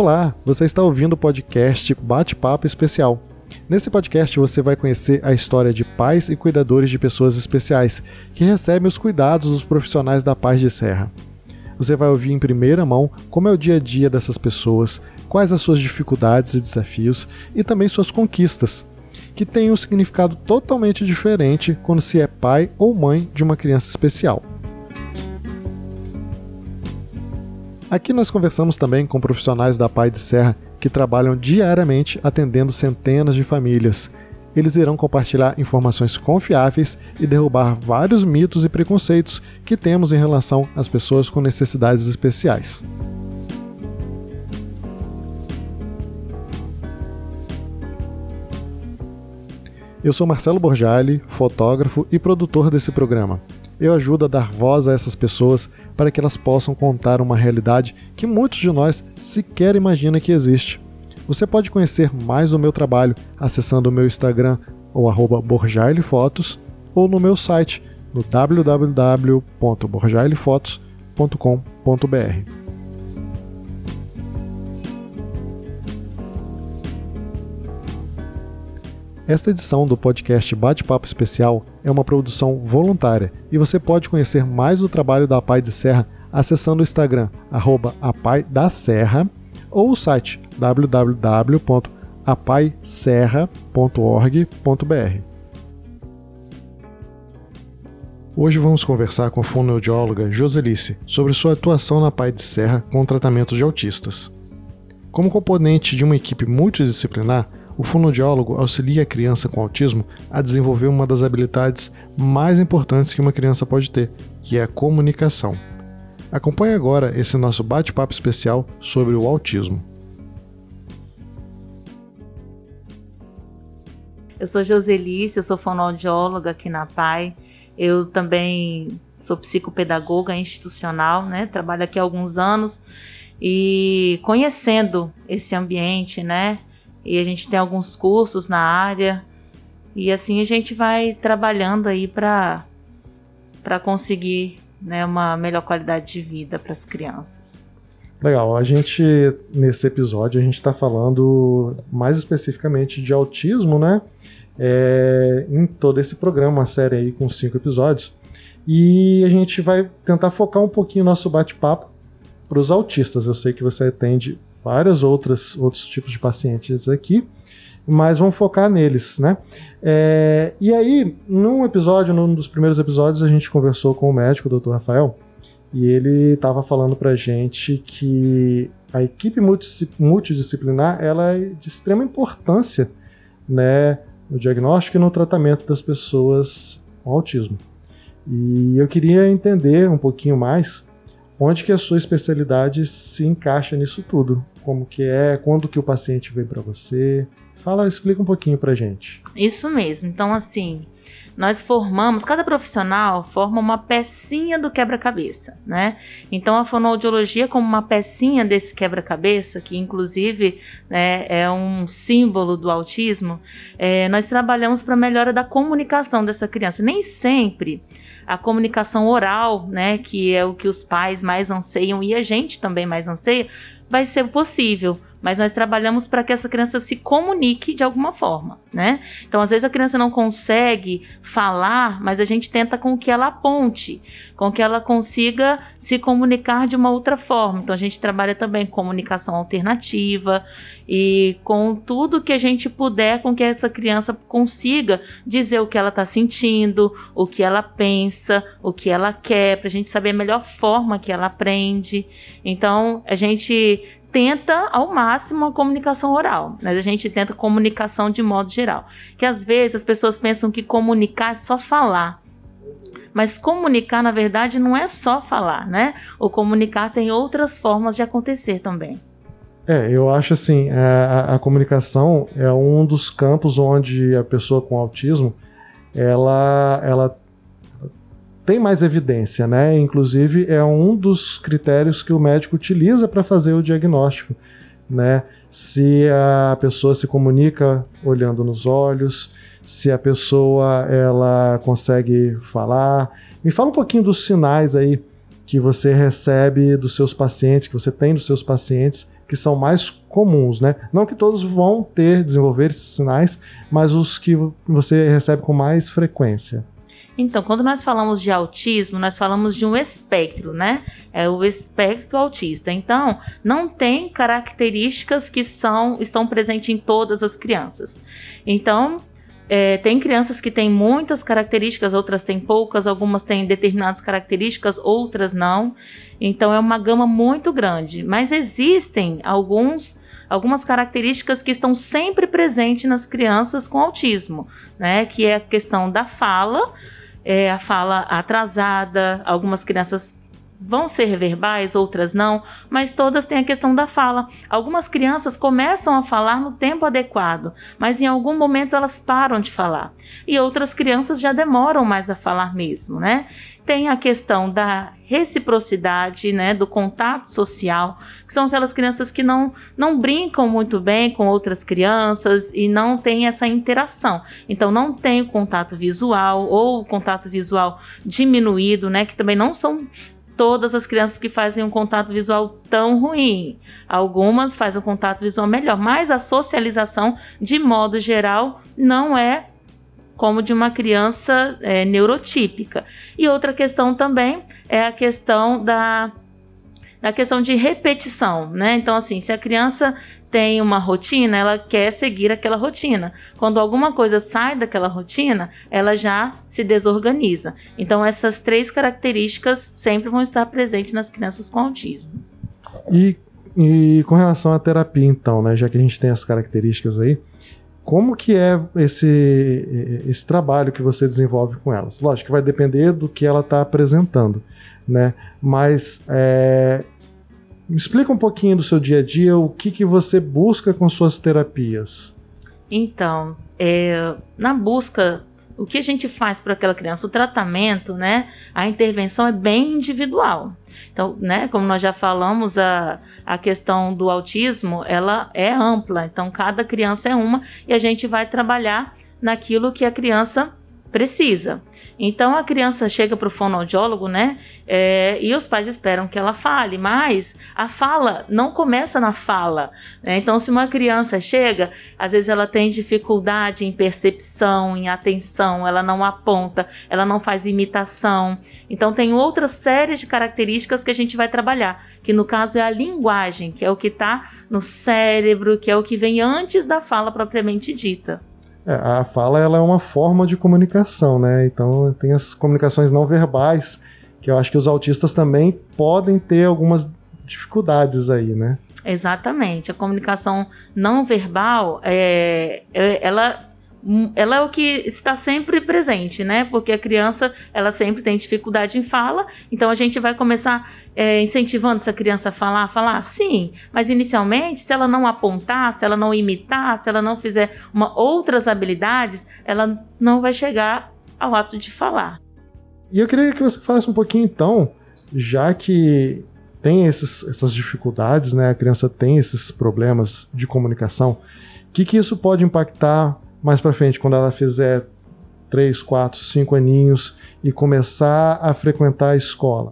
Olá, você está ouvindo o podcast Bate-Papo Especial. Nesse podcast você vai conhecer a história de pais e cuidadores de pessoas especiais que recebem os cuidados dos profissionais da Paz de Serra. Você vai ouvir em primeira mão como é o dia a dia dessas pessoas, quais as suas dificuldades e desafios e também suas conquistas, que têm um significado totalmente diferente quando se é pai ou mãe de uma criança especial. Aqui nós conversamos também com profissionais da Pai de Serra que trabalham diariamente atendendo centenas de famílias. Eles irão compartilhar informações confiáveis e derrubar vários mitos e preconceitos que temos em relação às pessoas com necessidades especiais. Eu sou Marcelo Borjali, fotógrafo e produtor desse programa eu ajudo a dar voz a essas pessoas para que elas possam contar uma realidade que muitos de nós sequer imaginam que existe. Você pode conhecer mais do meu trabalho acessando o meu Instagram ou arroba ou no meu site no www.borjailefotos.com.br. Esta edição do podcast Bate-Papo Especial é uma produção voluntária e você pode conhecer mais do trabalho da Pai de Serra acessando o Instagram @apaidaserra ou o site www.apaiserra.org.br. Hoje vamos conversar com a fonoaudióloga Joselice sobre sua atuação na Pai de Serra com o tratamento de autistas. Como componente de uma equipe multidisciplinar, o fonoaudiólogo auxilia a criança com autismo a desenvolver uma das habilidades mais importantes que uma criança pode ter, que é a comunicação. Acompanhe agora esse nosso bate-papo especial sobre o autismo. Eu sou Joselice, eu sou fonoaudióloga aqui na PAI. Eu também sou psicopedagoga institucional, né? Trabalho aqui há alguns anos e conhecendo esse ambiente, né? E a gente tem alguns cursos na área e assim a gente vai trabalhando aí para para conseguir né, uma melhor qualidade de vida para as crianças. Legal, a gente nesse episódio a gente está falando mais especificamente de autismo, né? É, em todo esse programa, uma série aí com cinco episódios. E a gente vai tentar focar um pouquinho nosso bate-papo para os autistas. Eu sei que você atende vários outros, outros tipos de pacientes aqui, mas vamos focar neles, né? É, e aí, num episódio, num dos primeiros episódios, a gente conversou com o médico, o Dr. Rafael, e ele estava falando para gente que a equipe multidisciplinar ela é de extrema importância, né, no diagnóstico e no tratamento das pessoas com autismo. E eu queria entender um pouquinho mais onde que a sua especialidade se encaixa nisso tudo como que é, quando que o paciente vem para você. Fala, explica um pouquinho pra gente. Isso mesmo. Então, assim, nós formamos, cada profissional forma uma pecinha do quebra-cabeça, né? Então a fonoaudiologia como uma pecinha desse quebra-cabeça, que inclusive né, é um símbolo do autismo, é, nós trabalhamos para a melhora da comunicação dessa criança. Nem sempre a comunicação oral, né, que é o que os pais mais anseiam e a gente também mais anseia, vai ser possível mas nós trabalhamos para que essa criança se comunique de alguma forma, né? Então, às vezes a criança não consegue falar, mas a gente tenta com que ela aponte, com que ela consiga se comunicar de uma outra forma. Então, a gente trabalha também com comunicação alternativa e com tudo que a gente puder com que essa criança consiga dizer o que ela está sentindo, o que ela pensa, o que ela quer, para a gente saber a melhor forma que ela aprende. Então, a gente tenta ao máximo a comunicação oral, mas a gente tenta comunicação de modo geral. Que às vezes as pessoas pensam que comunicar é só falar. Mas comunicar, na verdade, não é só falar, né? O comunicar tem outras formas de acontecer também. É, eu acho assim, é, a, a comunicação é um dos campos onde a pessoa com autismo ela, ela tem mais evidência, né? Inclusive é um dos critérios que o médico utiliza para fazer o diagnóstico, né? Se a pessoa se comunica olhando nos olhos, se a pessoa ela consegue falar. Me fala um pouquinho dos sinais aí que você recebe dos seus pacientes, que você tem dos seus pacientes que são mais comuns, né? Não que todos vão ter, desenvolver esses sinais, mas os que você recebe com mais frequência. Então, quando nós falamos de autismo, nós falamos de um espectro, né? É o espectro autista. Então, não tem características que são estão presentes em todas as crianças. Então, é, tem crianças que têm muitas características, outras têm poucas, algumas têm determinadas características, outras não. Então é uma gama muito grande. Mas existem alguns algumas características que estão sempre presentes nas crianças com autismo, né? Que é a questão da fala, é, a fala atrasada, algumas crianças vão ser verbais, outras não, mas todas têm a questão da fala. Algumas crianças começam a falar no tempo adequado, mas em algum momento elas param de falar. E outras crianças já demoram mais a falar mesmo, né? Tem a questão da reciprocidade, né, do contato social, que são aquelas crianças que não, não brincam muito bem com outras crianças e não tem essa interação. Então não tem o contato visual ou o contato visual diminuído, né, que também não são todas as crianças que fazem um contato visual tão ruim. Algumas fazem um contato visual melhor, mas a socialização, de modo geral, não é como de uma criança é, neurotípica. E outra questão também é a questão da na questão de repetição, né? Então, assim, se a criança tem uma rotina, ela quer seguir aquela rotina. Quando alguma coisa sai daquela rotina, ela já se desorganiza. Então, essas três características sempre vão estar presentes nas crianças com autismo. E, e com relação à terapia, então, né? Já que a gente tem as características aí, como que é esse, esse trabalho que você desenvolve com elas? Lógico que vai depender do que ela está apresentando né? Mas é, explica um pouquinho do seu dia a dia, o que, que você busca com suas terapias. Então, é, na busca, o que a gente faz para aquela criança? O tratamento, né? A intervenção é bem individual. Então, né, como nós já falamos, a, a questão do autismo, ela é ampla. Então, cada criança é uma e a gente vai trabalhar naquilo que a criança precisa. Então a criança chega para o fonoaudiólogo, né? É, e os pais esperam que ela fale, mas a fala não começa na fala. Né? Então, se uma criança chega, às vezes ela tem dificuldade em percepção, em atenção, ela não aponta, ela não faz imitação. Então, tem outra série de características que a gente vai trabalhar, que no caso é a linguagem, que é o que está no cérebro, que é o que vem antes da fala propriamente dita. É, a fala ela é uma forma de comunicação, né? Então tem as comunicações não verbais, que eu acho que os autistas também podem ter algumas dificuldades aí, né? Exatamente. A comunicação não verbal, é, é ela ela é o que está sempre presente, né? Porque a criança, ela sempre tem dificuldade em fala, então a gente vai começar é, incentivando essa criança a falar, a falar, sim, mas inicialmente, se ela não apontar, se ela não imitar, se ela não fizer uma, outras habilidades, ela não vai chegar ao ato de falar. E eu queria que você falasse um pouquinho então, já que tem esses, essas dificuldades, né? A criança tem esses problemas de comunicação, o que, que isso pode impactar mais para frente, quando ela fizer 3, 4, 5 aninhos e começar a frequentar a escola?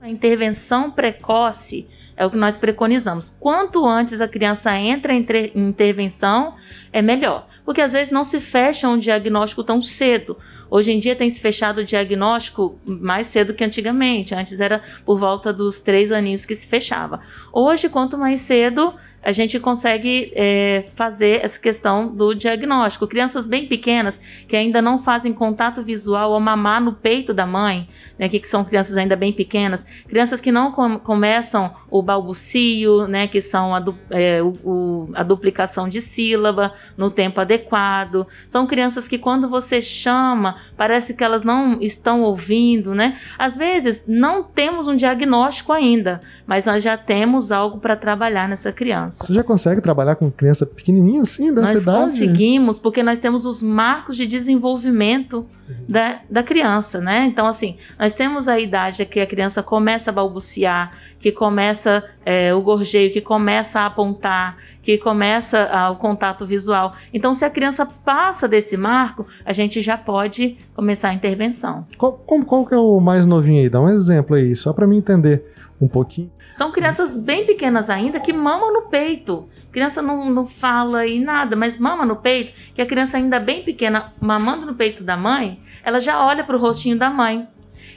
A intervenção precoce é o que nós preconizamos. Quanto antes a criança entra em intervenção, é melhor. Porque às vezes não se fecha um diagnóstico tão cedo. Hoje em dia tem se fechado o diagnóstico mais cedo que antigamente. Antes era por volta dos três aninhos que se fechava. Hoje, quanto mais cedo, a gente consegue é, fazer essa questão do diagnóstico. Crianças bem pequenas que ainda não fazem contato visual ao mamar no peito da mãe, né, que, que são crianças ainda bem pequenas, crianças que não com, começam o balbucio, né, que são a, du, é, o, o, a duplicação de sílaba no tempo adequado, são crianças que quando você chama, parece que elas não estão ouvindo, né? Às vezes não temos um diagnóstico ainda, mas nós já temos algo para trabalhar nessa criança. Você já consegue trabalhar com criança pequenininha assim, dessa nós idade? Nós conseguimos, porque nós temos os marcos de desenvolvimento uhum. da, da criança, né? Então, assim, nós temos a idade que a criança começa a balbuciar, que começa é, o gorjeio, que começa a apontar, que começa a, o contato visual. Então, se a criança passa desse marco, a gente já pode começar a intervenção. Qual, qual, qual que é o mais novinho aí? Dá um exemplo aí, só para mim entender um pouquinho. São crianças bem pequenas ainda que mamam no peito. criança não, não fala e nada, mas mama no peito, que a criança ainda bem pequena, mamando no peito da mãe, ela já olha para o rostinho da mãe.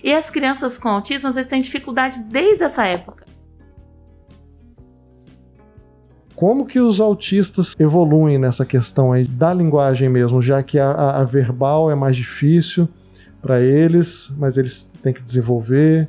E as crianças com autismo, às vezes, têm dificuldade desde essa época. Como que os autistas evoluem nessa questão aí da linguagem mesmo, já que a, a verbal é mais difícil para eles, mas eles têm que desenvolver?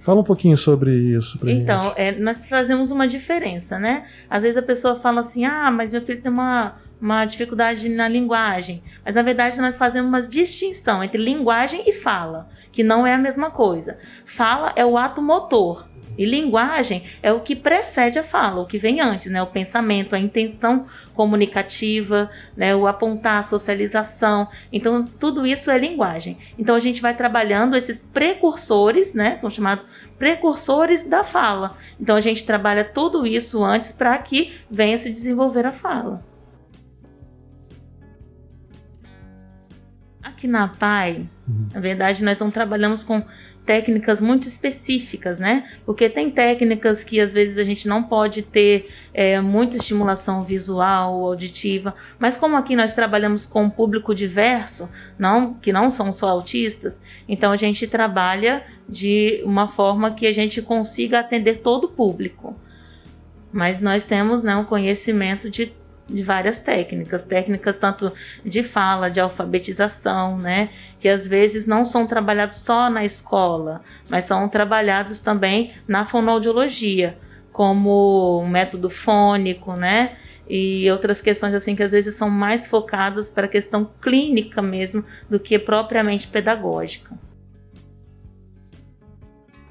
Fala um pouquinho sobre isso pra Então, é, nós fazemos uma diferença, né? Às vezes a pessoa fala assim, ah, mas meu filho tem uma, uma dificuldade na linguagem. Mas na verdade nós fazemos uma distinção entre linguagem e fala, que não é a mesma coisa. Fala é o ato motor. E linguagem é o que precede a fala, o que vem antes, né? O pensamento, a intenção comunicativa, né? O apontar, a socialização. Então, tudo isso é linguagem. Então, a gente vai trabalhando esses precursores, né? São chamados precursores da fala. Então, a gente trabalha tudo isso antes para que venha se desenvolver a fala. Aqui na PAI, uhum. na verdade, nós não trabalhamos com técnicas muito específicas, né? Porque tem técnicas que às vezes a gente não pode ter é, muita estimulação visual ou auditiva, mas como aqui nós trabalhamos com um público diverso, não que não são só autistas, então a gente trabalha de uma forma que a gente consiga atender todo o público. Mas nós temos né, um conhecimento de de várias técnicas, técnicas tanto de fala, de alfabetização, né, que às vezes não são trabalhados só na escola, mas são trabalhados também na fonoaudiologia, como um método fônico, né, e outras questões assim que às vezes são mais focadas para a questão clínica mesmo do que propriamente pedagógica.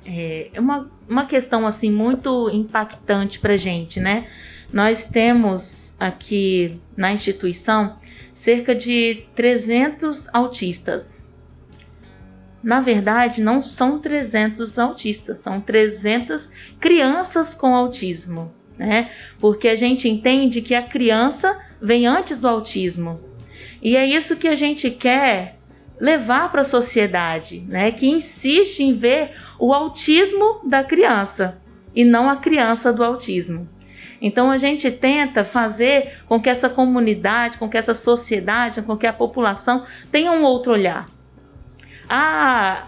É uma, uma questão assim muito impactante para gente, né? Nós temos aqui na instituição cerca de 300 autistas. Na verdade, não são 300 autistas, são 300 crianças com autismo, né? Porque a gente entende que a criança vem antes do autismo. E é isso que a gente quer levar para a sociedade, né? Que insiste em ver o autismo da criança e não a criança do autismo. Então a gente tenta fazer com que essa comunidade, com que essa sociedade, com que a população tenha um outro olhar. Ah,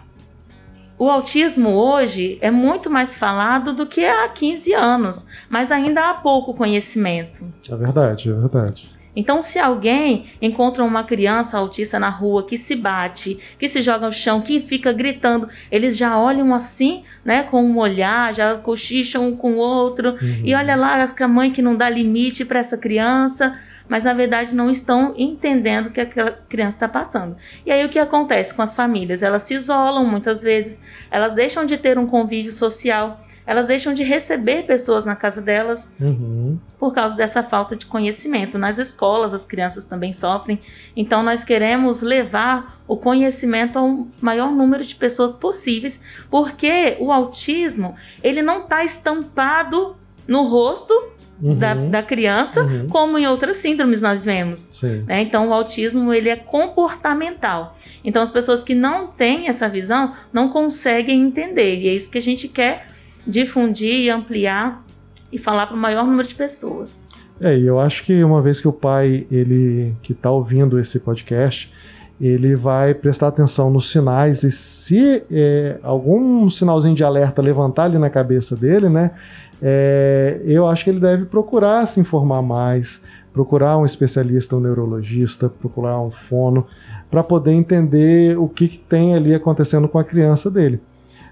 o autismo hoje é muito mais falado do que há 15 anos, mas ainda há pouco conhecimento. É verdade, é verdade. Então, se alguém encontra uma criança autista na rua que se bate, que se joga no chão, que fica gritando, eles já olham assim, né, com um olhar, já cochicham um com o outro, uhum. e olha lá a mãe que não dá limite para essa criança, mas na verdade não estão entendendo o que aquela criança está passando. E aí o que acontece com as famílias? Elas se isolam muitas vezes, elas deixam de ter um convívio social elas deixam de receber pessoas na casa delas uhum. por causa dessa falta de conhecimento. Nas escolas, as crianças também sofrem. Então, nós queremos levar o conhecimento ao maior número de pessoas possíveis, porque o autismo ele não está estampado no rosto Uhum. Da, da, criança, uhum. como em outras síndromes nós vemos. Né? Então, o autismo ele é comportamental. Então, as pessoas que não têm essa visão não conseguem entender. E é isso que a gente quer difundir e ampliar e falar para o maior número de pessoas. É, e eu acho que uma vez que o pai, ele que está ouvindo esse podcast, ele vai prestar atenção nos sinais e se é, algum sinalzinho de alerta levantar ali na cabeça dele, né, é, eu acho que ele deve procurar se informar mais, procurar um especialista, um neurologista, procurar um fono, para poder entender o que, que tem ali acontecendo com a criança dele.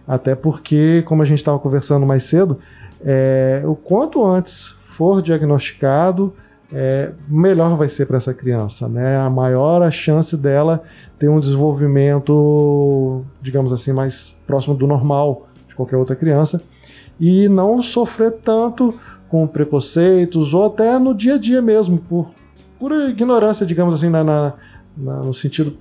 Até porque, como a gente estava conversando mais cedo, é, o quanto antes for diagnosticado, é, melhor vai ser para essa criança, né? A maior a chance dela ter um desenvolvimento, digamos assim, mais próximo do normal de qualquer outra criança e não sofrer tanto com preconceitos ou até no dia a dia mesmo, por, por ignorância, digamos assim, na, na, na no sentido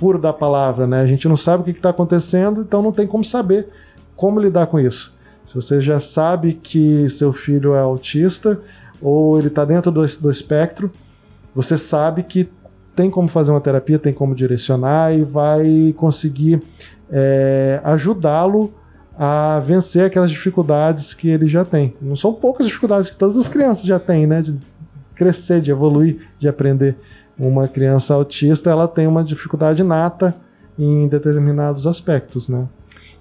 puro da palavra, né? A gente não sabe o que está acontecendo, então não tem como saber como lidar com isso. Se você já sabe que seu filho é autista ou ele está dentro do, do espectro, você sabe que tem como fazer uma terapia, tem como direcionar e vai conseguir é, ajudá-lo a vencer aquelas dificuldades que ele já tem. Não são poucas dificuldades que todas as crianças já têm, né? De crescer, de evoluir, de aprender. Uma criança autista, ela tem uma dificuldade nata em determinados aspectos, né?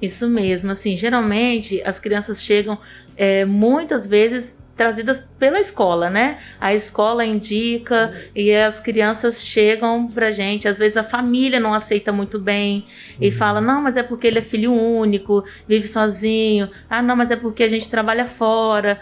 Isso mesmo, assim, geralmente as crianças chegam é, muitas vezes trazidas pela escola, né? A escola indica e as crianças chegam pra gente. Às vezes a família não aceita muito bem e uhum. fala: não, mas é porque ele é filho único, vive sozinho. Ah, não, mas é porque a gente trabalha fora.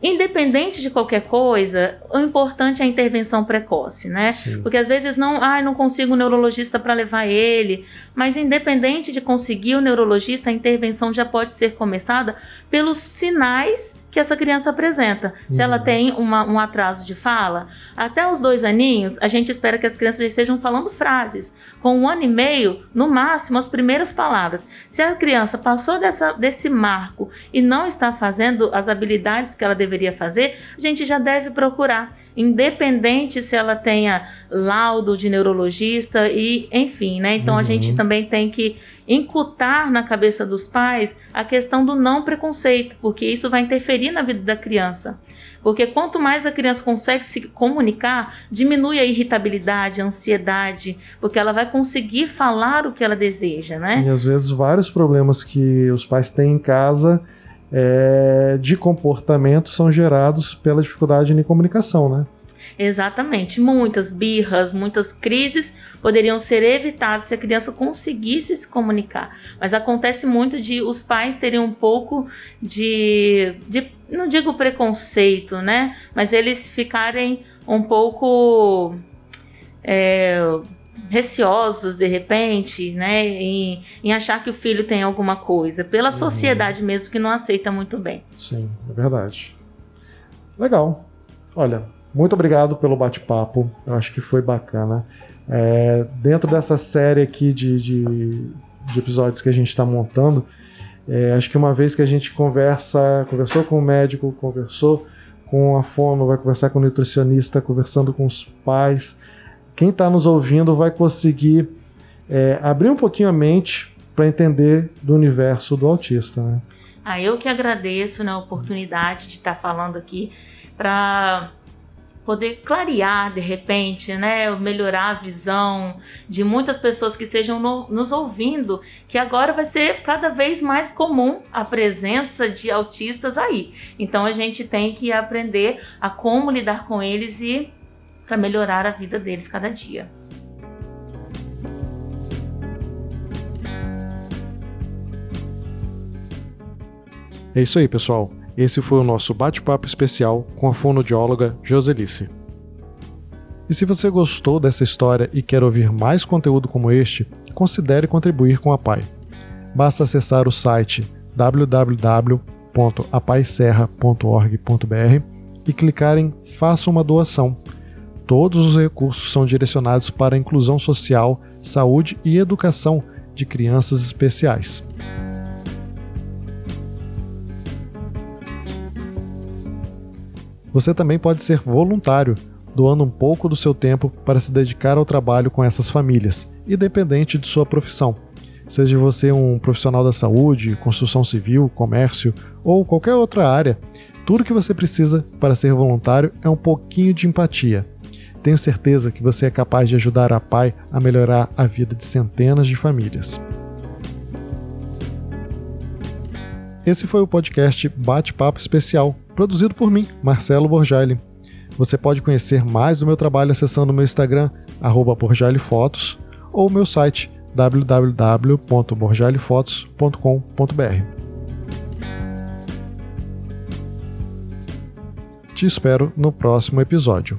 Independente de qualquer coisa, o importante é a intervenção precoce, né? Sim. Porque às vezes não, ah, não consigo um neurologista para levar ele, mas independente de conseguir o neurologista, a intervenção já pode ser começada pelos sinais que essa criança apresenta. Uhum. Se ela uhum. tem uma, um atraso de fala, até os dois aninhos, a gente espera que as crianças já estejam falando frases. Com um ano e meio, no máximo, as primeiras palavras. Se a criança passou dessa, desse marco e não está fazendo as habilidades que ela deveria fazer, a gente já deve procurar independente se ela tenha laudo de neurologista e enfim, né? Então uhum. a gente também tem que incutar na cabeça dos pais a questão do não preconceito, porque isso vai interferir na vida da criança. Porque quanto mais a criança consegue se comunicar, diminui a irritabilidade, a ansiedade, porque ela vai conseguir falar o que ela deseja, né? E às vezes vários problemas que os pais têm em casa é, de comportamento são gerados pela dificuldade de comunicação, né? Exatamente. Muitas birras, muitas crises poderiam ser evitadas se a criança conseguisse se comunicar. Mas acontece muito de os pais terem um pouco de, de não digo preconceito, né? Mas eles ficarem um pouco. É, receosos de repente, né, em, em, achar que o filho tem alguma coisa, pela uhum. sociedade mesmo que não aceita muito bem. Sim, é verdade. Legal. Olha, muito obrigado pelo bate-papo. Eu acho que foi bacana. É, dentro dessa série aqui de, de, de episódios que a gente está montando, é, acho que uma vez que a gente conversa, conversou com o médico, conversou com a fono, vai conversar com o nutricionista, conversando com os pais, quem está nos ouvindo vai conseguir é, abrir um pouquinho a mente para entender do universo do autista. Né? Ah, eu que agradeço né, a oportunidade de estar tá falando aqui para poder clarear de repente, né, melhorar a visão de muitas pessoas que estejam no, nos ouvindo, que agora vai ser cada vez mais comum a presença de autistas aí. Então a gente tem que aprender a como lidar com eles e para melhorar a vida deles cada dia. É isso aí, pessoal. Esse foi o nosso bate-papo especial com a fonoaudióloga Joselice. E se você gostou dessa história e quer ouvir mais conteúdo como este, considere contribuir com a PAI. Basta acessar o site www.apaiserra.org.br e clicar em Faça uma doação Todos os recursos são direcionados para a inclusão social, saúde e educação de crianças especiais. Você também pode ser voluntário, doando um pouco do seu tempo para se dedicar ao trabalho com essas famílias, independente de sua profissão. Seja você um profissional da saúde, construção civil, comércio ou qualquer outra área, tudo que você precisa para ser voluntário é um pouquinho de empatia tenho certeza que você é capaz de ajudar a Pai a melhorar a vida de centenas de famílias. Esse foi o podcast Bate-Papo Especial, produzido por mim, Marcelo Borjali. Você pode conhecer mais do meu trabalho acessando o meu Instagram, @borjalifotos, ou o meu site www.borjalifotos.com.br. Te espero no próximo episódio.